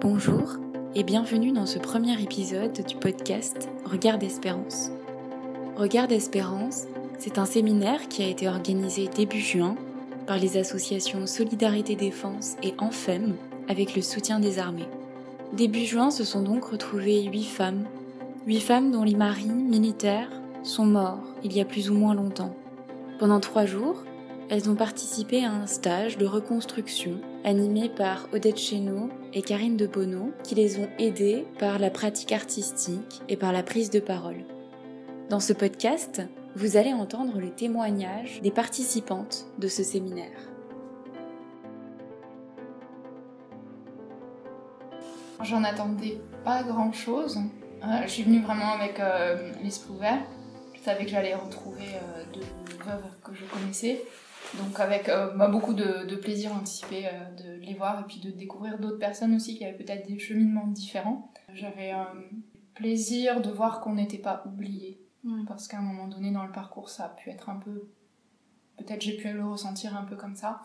Bonjour et bienvenue dans ce premier épisode du podcast Regard d'Espérance. Regard d'Espérance, c'est un séminaire qui a été organisé début juin par les associations Solidarité Défense et Enfem avec le soutien des armées. Début juin se sont donc retrouvées huit femmes, huit femmes dont les maris militaires sont morts il y a plus ou moins longtemps. Pendant trois jours, elles ont participé à un stage de reconstruction animé par Odette Chéneau et Karine de Bonneau qui les ont aidées par la pratique artistique et par la prise de parole. Dans ce podcast, vous allez entendre le témoignage des participantes de ce séminaire. J'en attendais pas grand chose. Euh, je suis venue vraiment avec euh, l'esprit ouvert. Je savais que j'allais retrouver euh, deux veuves que je connaissais donc avec euh, bah, beaucoup de, plaisir anticipé euh, de les voir et puis de découvrir d'autres personnes aussi qui avaient peut-être des cheminements différents. J'avais un plaisir de voir qu'on n'était pas oublié. Parce qu'à un moment donné dans le parcours, ça a pu être un peu... Peut-être j'ai pu le ressentir un peu comme ça.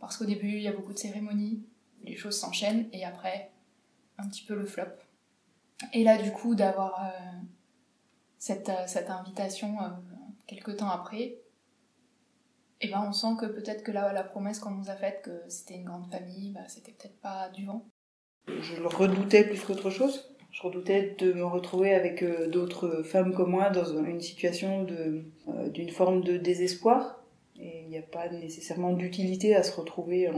Parce qu'au début, il y a beaucoup de cérémonies, les choses s'enchaînent et après, un petit peu le flop. Et là, du coup, d'avoir euh, cette, cette, invitation quelques temps après, et ben on sent que peut-être que la, la promesse qu'on nous a faite, que c'était une grande famille, bah, c'était peut-être pas du vent. Je le redoutais plus qu'autre chose. Je redoutais de me retrouver avec euh, d'autres femmes comme moi dans une situation euh, d'une forme de désespoir. Et il n'y a pas nécessairement d'utilité à se retrouver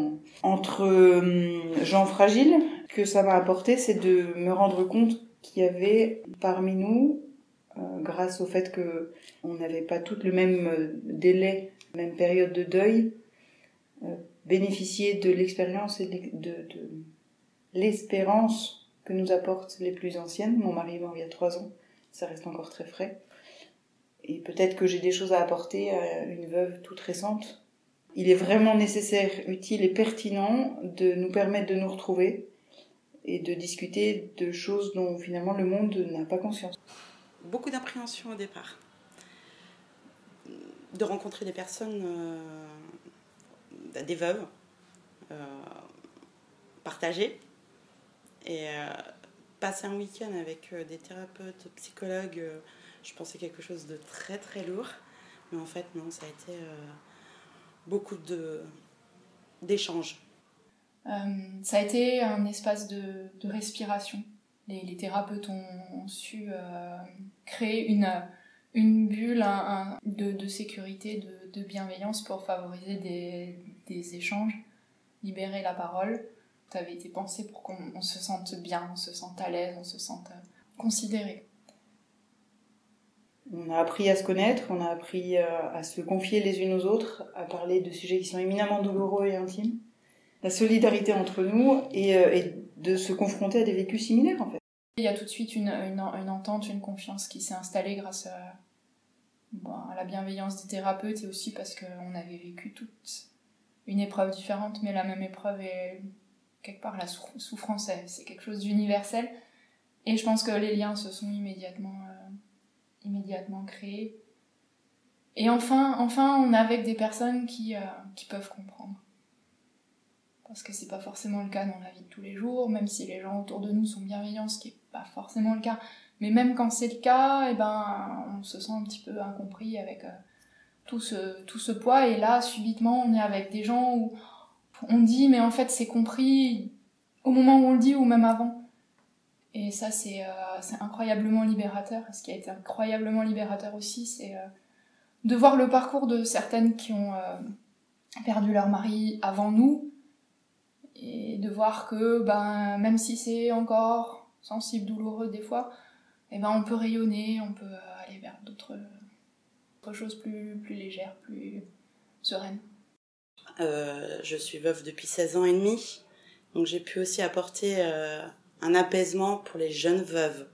entre euh, gens fragiles. Ce que ça m'a apporté, c'est de me rendre compte qu'il y avait parmi nous, grâce au fait que on n'avait pas toutes le même délai même période de deuil, euh, bénéficier de l'expérience et de, l'espérance que nous apportent les plus anciennes. Mon mari est mort il y a trois ans, ça reste encore très frais. Et peut-être que j'ai des choses à apporter à une veuve toute récente. Il est vraiment nécessaire, utile et pertinent de nous permettre de nous retrouver et de discuter de choses dont finalement le monde n'a pas conscience. Beaucoup d'appréhension au départ de rencontrer des personnes, euh, des veuves, euh, partagées, et euh, passer un week-end avec des thérapeutes, psychologues, je pensais quelque chose de très très lourd, mais en fait non, ça a été beaucoup de d'échanges. ça a été un espace de, respiration. Les, thérapeutes ont, su créer une, une bulle de, sécurité, de, bienveillance pour favoriser des, échanges, libérer la parole. Ça avait été pensé pour qu'on se sente bien, on se sente à l'aise, on se sente euh, considéré. On a appris à se connaître, on a appris euh, à se confier les unes aux autres, à parler de sujets qui sont éminemment douloureux et intimes. La solidarité entre nous et, euh, et de se confronter à des vécus similaires en fait. Il y a tout de suite une, une, entente, une confiance qui s'est installée grâce à, la bienveillance des thérapeutes et aussi parce qu'on avait vécu toute une épreuve différente, mais la même épreuve et quelque part la souffrance, c'est quelque chose d'universel. Et je pense que les liens se sont immédiatement, euh, immédiatement créés. Et enfin, enfin, on est avec des personnes qui, euh, qui peuvent comprendre. Parce que c'est pas forcément le cas dans la vie de tous les jours, même si les gens autour de nous sont bienveillants, ce qui est pas forcément le cas. Mais même quand c'est le cas, et eh ben, on se sent un petit peu incompris avec euh, tout, ce, tout ce poids. Et là, subitement, on est avec des gens où on dit, mais en fait, c'est compris au moment où on le dit ou même avant. Et ça, c'est euh, incroyablement libérateur. Ce qui a été incroyablement libérateur aussi, c'est euh, de voir le parcours de certaines qui ont perdu leur mari avant nous. Et de voir que, ben, même si c'est encore sensible, douloureux des fois, eh ben on peut rayonner, on peut aller vers d'autres choses plus, plus légères, plus sereines. Euh, je suis veuve depuis 16 ans et demi, donc j'ai pu aussi apporter euh, un apaisement pour les jeunes veuves.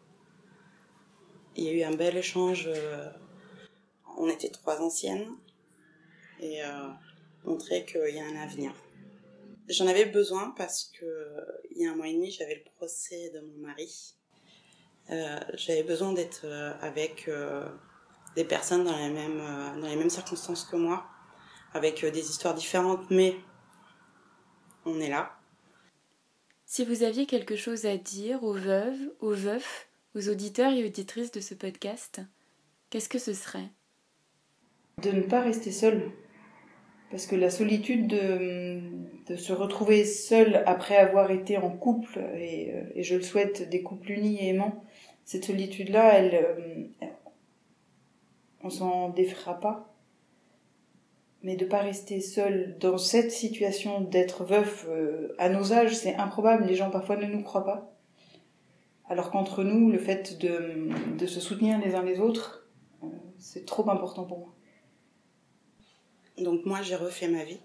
Il y a eu un bel échange. Euh, on était trois anciennes et montrer qu'il y a un avenir. J'en avais besoin parce que il y a un mois et demi, j'avais le procès de mon mari euh, j'avais besoin d'être euh, avec euh, des personnes dans les mêmes dans les mêmes circonstances que moi, avec des histoires différentes, mais on est là. Si vous aviez quelque chose à dire aux veuves, aux veufs, aux auditeurs et auditrices de ce podcast, qu'est-ce que ce serait? De ne pas rester seul. Parce que la solitude de, se retrouver seul après avoir été en couple, et, euh, et, je le souhaite, des couples unis et aimants, cette solitude-là, elle, euh, on s'en défera pas. Mais de pas rester seul dans cette situation d'être veuf euh, à nos âges, c'est improbable. Les gens parfois ne nous croient pas. Alors qu'entre nous, le fait de, se soutenir les uns les autres, c'est trop important pour moi. Donc moi, j'ai refait ma vie.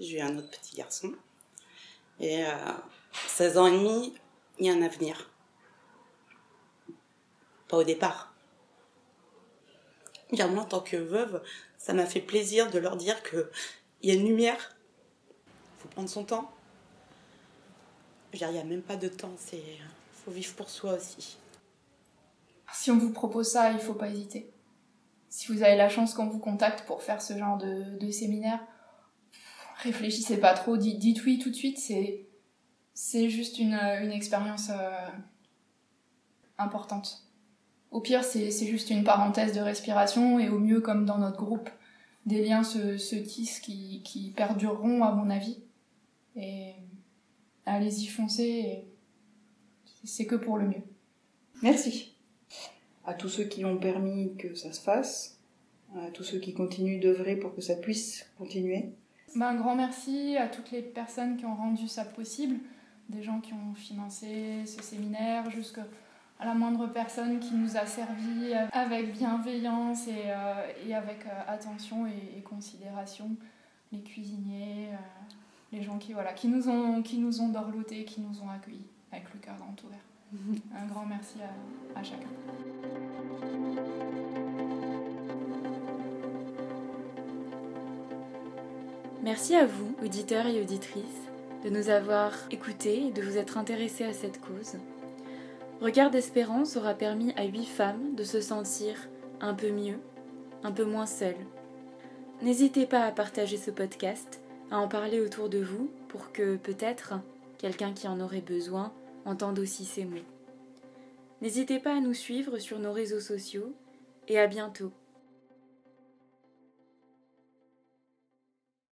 J'ai eu un autre petit garçon. Et euh, 16 ans et demi, il y a un avenir. Pas au départ. Bien moi, en tant que veuve, ça m'a fait plaisir de leur dire que il y a une lumière. Faut prendre son temps. Il n'y a même pas de temps. C'est faut vivre pour soi aussi. Si on vous propose ça, il faut pas hésiter. Si vous avez la chance qu'on vous contacte pour faire ce genre de, de séminaire, réfléchissez pas trop, dites, dites, oui tout de suite, c'est, juste une, une expérience euh, importante. Au pire, c'est, c'est juste une parenthèse de respiration, et au mieux, comme dans notre groupe, des liens se, se tissent qui, qui perdureront, à mon avis. Et allez-y, foncez. Et c'est que pour le mieux. Merci. À tous ceux qui ont permis que ça se fasse, à tous ceux qui continuent d'œuvrer pour que ça puisse continuer. Ben, un grand merci à toutes les personnes qui ont rendu ça possible, des gens qui ont financé ce séminaire, jusqu'à la moindre personne qui nous a servi avec bienveillance et, euh, avec euh, attention et, et, considération, les cuisiniers, euh, les gens qui, voilà, qui, nous ont, qui nous ont dorlotés, qui nous ont accueillis avec le cœur grand ouvert. Un grand merci à, chacun. Merci à vous, auditeurs et auditrices, de nous avoir écoutés et de vous être intéressés à cette cause. Regard d'espérance aura permis à huit femmes de se sentir un peu mieux, un peu moins seules. N'hésitez pas à partager ce podcast, à en parler autour de vous pour que peut-être quelqu'un qui en aurait besoin entende aussi ces mots. N'hésitez pas à nous suivre sur nos réseaux sociaux et à bientôt